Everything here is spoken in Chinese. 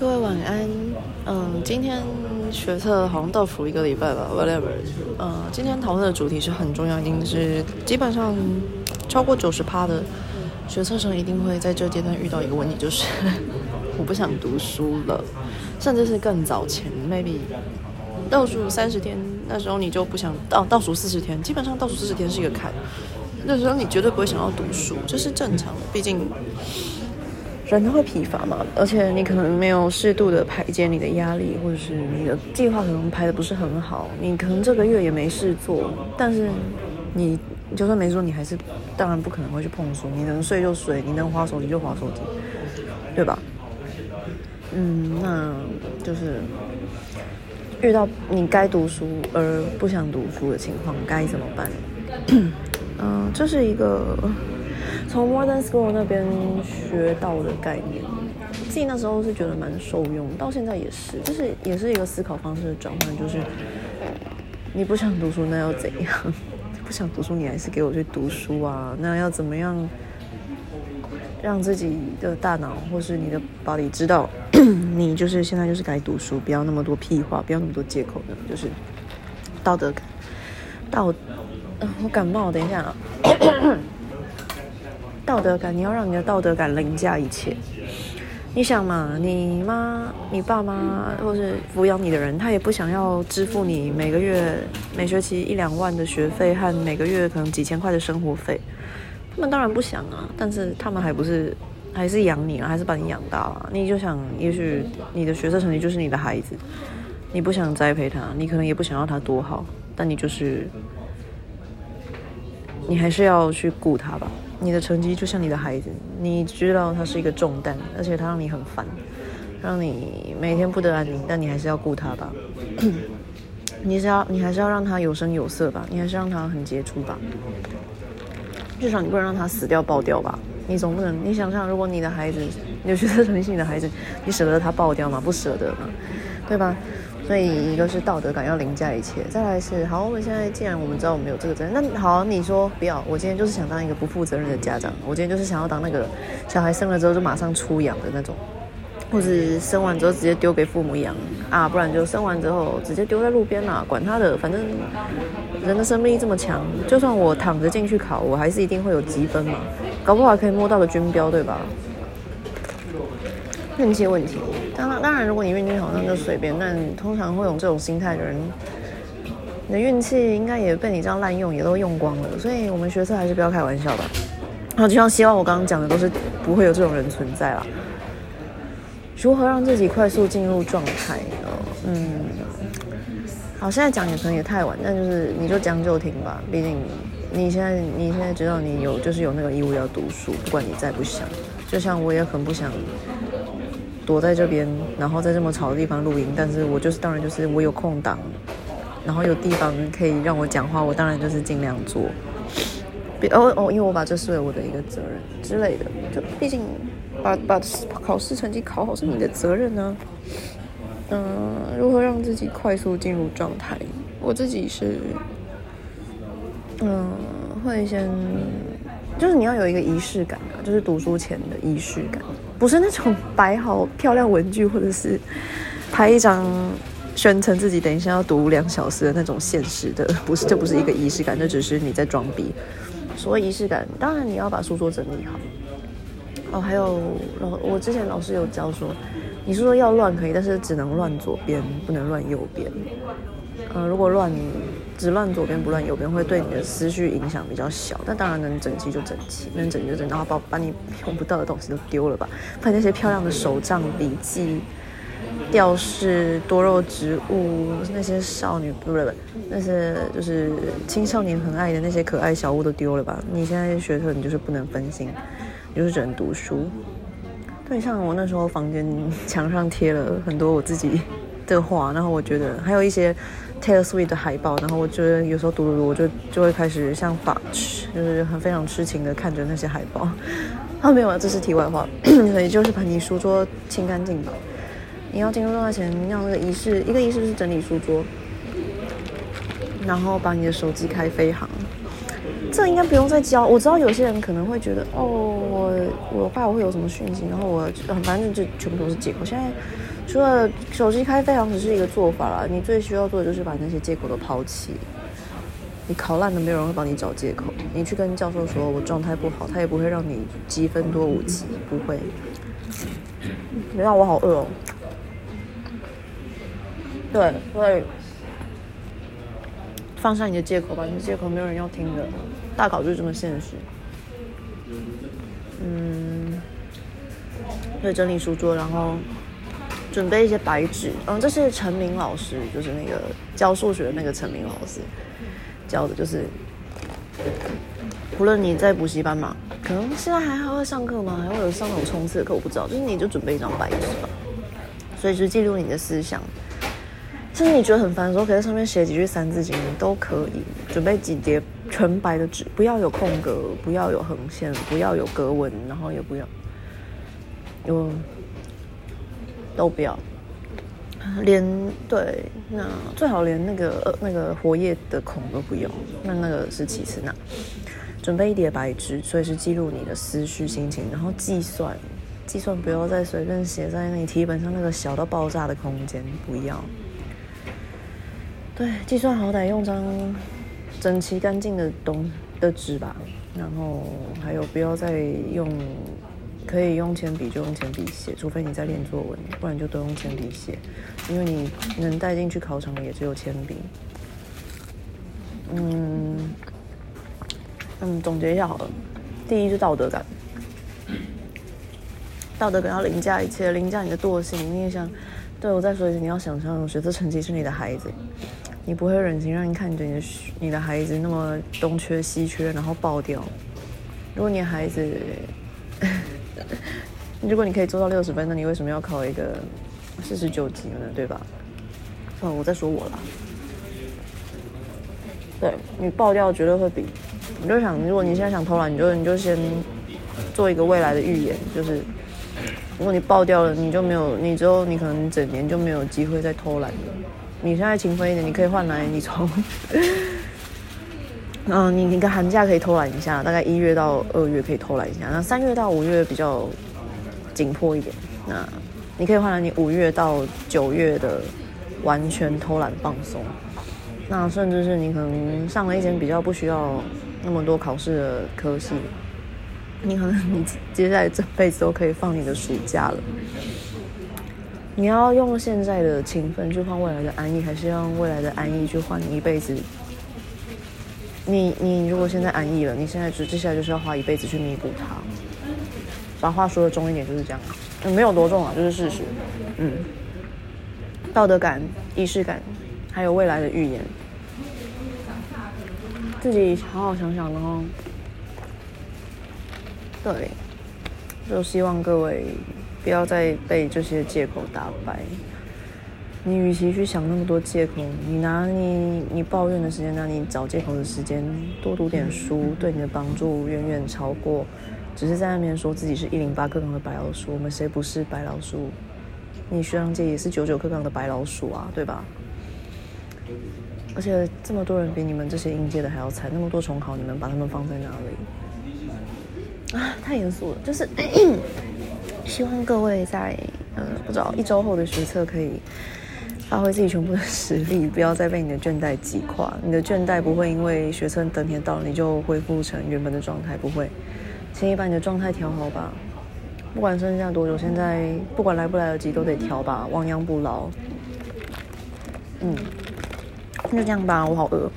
各位晚安。嗯，今天学测好像倒数一个礼拜吧，whatever。嗯，今天讨论的主题是很重要，一定是基本上超过九十趴的学测生一定会在这阶段遇到一个问题，就是 我不想读书了，甚至是更早前，maybe 倒数三十天，那时候你就不想倒倒数四十天，基本上倒数四十天是一个坎，那时候你绝对不会想要读书，这是正常，毕竟。人都会疲乏嘛，而且你可能没有适度的排解你的压力，或者是你的计划可能排的不是很好，你可能这个月也没事做，但是你就算没做，你还是当然不可能会去碰书，你能睡就睡，你能划手机就划手机，对吧？嗯，那就是遇到你该读书而不想读书的情况，该怎么办？嗯，这是一个。从 Modern School 那边学到的概念，自己那时候是觉得蛮受用，到现在也是，就是也是一个思考方式的转换，就是你不想读书那要怎样？不想读书你还是给我去读书啊？那要怎么样让自己的大脑或是你的 body 知道 你就是现在就是该读书，不要那么多屁话，不要那么多借口的，就是道德感。道，我感冒，等一下啊。道德感，你要让你的道德感凌驾一切。你想嘛，你妈、你爸妈，或是抚养你的人，他也不想要支付你每个月、每学期一两万的学费和每个月可能几千块的生活费。他们当然不想啊，但是他们还不是还是养你啊，还是把你养大了。你就想，也许你的学生成绩就是你的孩子，你不想栽培他，你可能也不想要他多好，但你就是，你还是要去顾他吧。你的成绩就像你的孩子，你知道他是一个重担，而且他让你很烦，让你每天不得安宁，但你还是要顾他吧。你是要，你还是要让他有声有色吧，你还是让他很杰出吧。至少你不能让他死掉爆掉吧。你总不能，你想想，如果你的孩子，你觉得成绩你的孩子，你舍得他爆掉吗？不舍得嘛，对吧？所以一个是道德感要凌驾一切，再来是好。我们现在既然我们知道我们有这个责任，那好，你说不要。我今天就是想当一个不负责任的家长，我今天就是想要当那个小孩生了之后就马上出养的那种，或者生完之后直接丢给父母养啊，不然就生完之后直接丢在路边啦，管他的，反正人的生命力这么强，就算我躺着进去考，我还是一定会有积分嘛，搞不好可以摸到个军标，对吧？运气问题，当然当然，如果你运气好，那就随便。但通常会有这种心态的人，你的运气应该也被你这样滥用，也都用光了。所以，我们学测还是不要开玩笑吧。好，就像希望我刚刚讲的都是不会有这种人存在啦。如何让自己快速进入状态呢？嗯，好，现在讲也可能也太晚，但就是你就将就听吧。毕竟你现在你现在知道你有就是有那个义务要读书，不管你再不想。就像我也很不想。躲在这边，然后在这么吵的地方录音，但是我就是当然就是我有空档，然后有地方可以让我讲话，我当然就是尽量做。哦哦，因为我把这视为我的一个责任之类的，就毕竟把把考试成绩考好是你的责任呢。嗯，如何让自己快速进入状态？我自己是，嗯，会先。就是你要有一个仪式感啊，就是读书前的仪式感，不是那种摆好漂亮文具，或者是拍一张宣称自己等一下要读两小时的那种现实的，不是，这不是一个仪式感，这只是你在装逼。所谓仪式感，当然你要把书桌整理好。哦，还有老，我之前老师有教说，你是说要乱可以，但是只能乱左边，不能乱右边。呃，如果乱只乱左边不乱右边，会对你的思绪影响比较小。但当然能整齐就整齐，能整就整，然后把把你用不到的东西都丢了吧。把那些漂亮的手账笔记、吊饰、多肉植物，那些少女不是不是，那些就是青少年很爱的那些可爱小物都丢了吧。你现在学特，你就是不能分心，你就是只能读书。对，像我那时候房间墙上贴了很多我自己的话，然后我觉得还有一些。Taylor Swift 的海报，然后我觉得有时候读读，我就就会开始像法，就是很非常痴情的看着那些海报。啊，没有啊，这是题外话，所以就是把你书桌清干净吧。你要进入状态前，要那个仪式，一个仪式是整理书桌，然后把你的手机开飞行，这应该不用再教。我知道有些人可能会觉得，哦，我我怕我会有什么讯息，然后我反正就全部都是借口。现在除了手机开飞行只是一个做法啦，你最需要做的就是把那些借口都抛弃。你考烂了，没有人会帮你找借口。你去跟教授说我状态不好，他也不会让你积分多五级，不会。没让我好饿哦。对，所以放下你的借口吧，你的借口没有人要听的。大考就是这么现实。嗯，对，整理书桌，然后准备一些白纸。嗯，这是陈明老师，就是那个教数学的那个陈明老师教的，就是无论你在补习班嘛，可能现在还还会上课吗？还会有上那种冲刺课？我不知道。就是你就准备一张白纸吧，随时记录你的思想。甚至你觉得很烦的时候，可以在上面写几句三字经都可以。准备几叠纯白的纸，不要有空格，不要有横线，不要有格纹，然后也不要有都不要。连对，那最好连那个那个活页的孔都不用。那那个是其次。那准备一叠白纸，随时记录你的思绪心情，然后计算，计算不要再随便写在你题本上那个小到爆炸的空间，不要。对，计算好歹用张整齐干净的东的纸吧，然后还有不要再用，可以用铅笔就用铅笔写，除非你在练作文，不然就都用铅笔写，因为你能带进去考场的也只有铅笔。嗯嗯，总结一下好了，第一是道德感，道德感要凌驾一切，凌驾你的惰性。你也想，对我再说一次，你要想象学测成绩是你的孩子。你不会忍心让你看着你的你的孩子那么东缺西缺，然后爆掉。如果你孩子，如果你可以做到六十分，那你为什么要考一个四十九级呢？对吧？哦，我在说我了。对你爆掉绝对会比，你就想，如果你现在想偷懒，你就你就先做一个未来的预言，就是如果你爆掉了，你就没有，你之后你可能整年就没有机会再偷懒了。你现在勤奋一点，你可以换来你从，嗯，你你个寒假可以偷懒一下，大概一月到二月可以偷懒一下，那三月到五月比较紧迫一点，那你可以换来你五月到九月的完全偷懒放松，那甚至是你可能上了一间比较不需要那么多考试的科系，你可能你接下来这辈子都可以放你的暑假了。你要用现在的勤奋去换未来的安逸，还是用未来的安逸去换你一辈子？你你如果现在安逸了，你现在就接下来就是要花一辈子去弥补它。把话说的重一点就是这样，没有多重啊，就是事实。嗯，道德感、仪式感，还有未来的预言，自己好好想想，然后，对，就希望各位。不要再被这些借口打败。你与其去想那么多借口，你拿你你抱怨的时间，拿你找借口的时间，多读点书，对你的帮助远远超过只是在那边说自己是一零八课纲的白老鼠。我们谁不是白老鼠？你学长姐也是九九课纲的白老鼠啊，对吧？而且这么多人比你们这些应届的还要惨，那么多重考，你们把他们放在哪里？啊，太严肃了，就是。希望各位在呃不知道一周后的学测可以发挥自己全部的实力，不要再被你的倦怠击垮。你的倦怠不会因为学测当天到了你就恢复成原本的状态，不会。请你把你的状态调好吧，不管剩下多久，现在不管来不来得及都得调吧，亡羊补牢。嗯，那就这样吧，我好饿。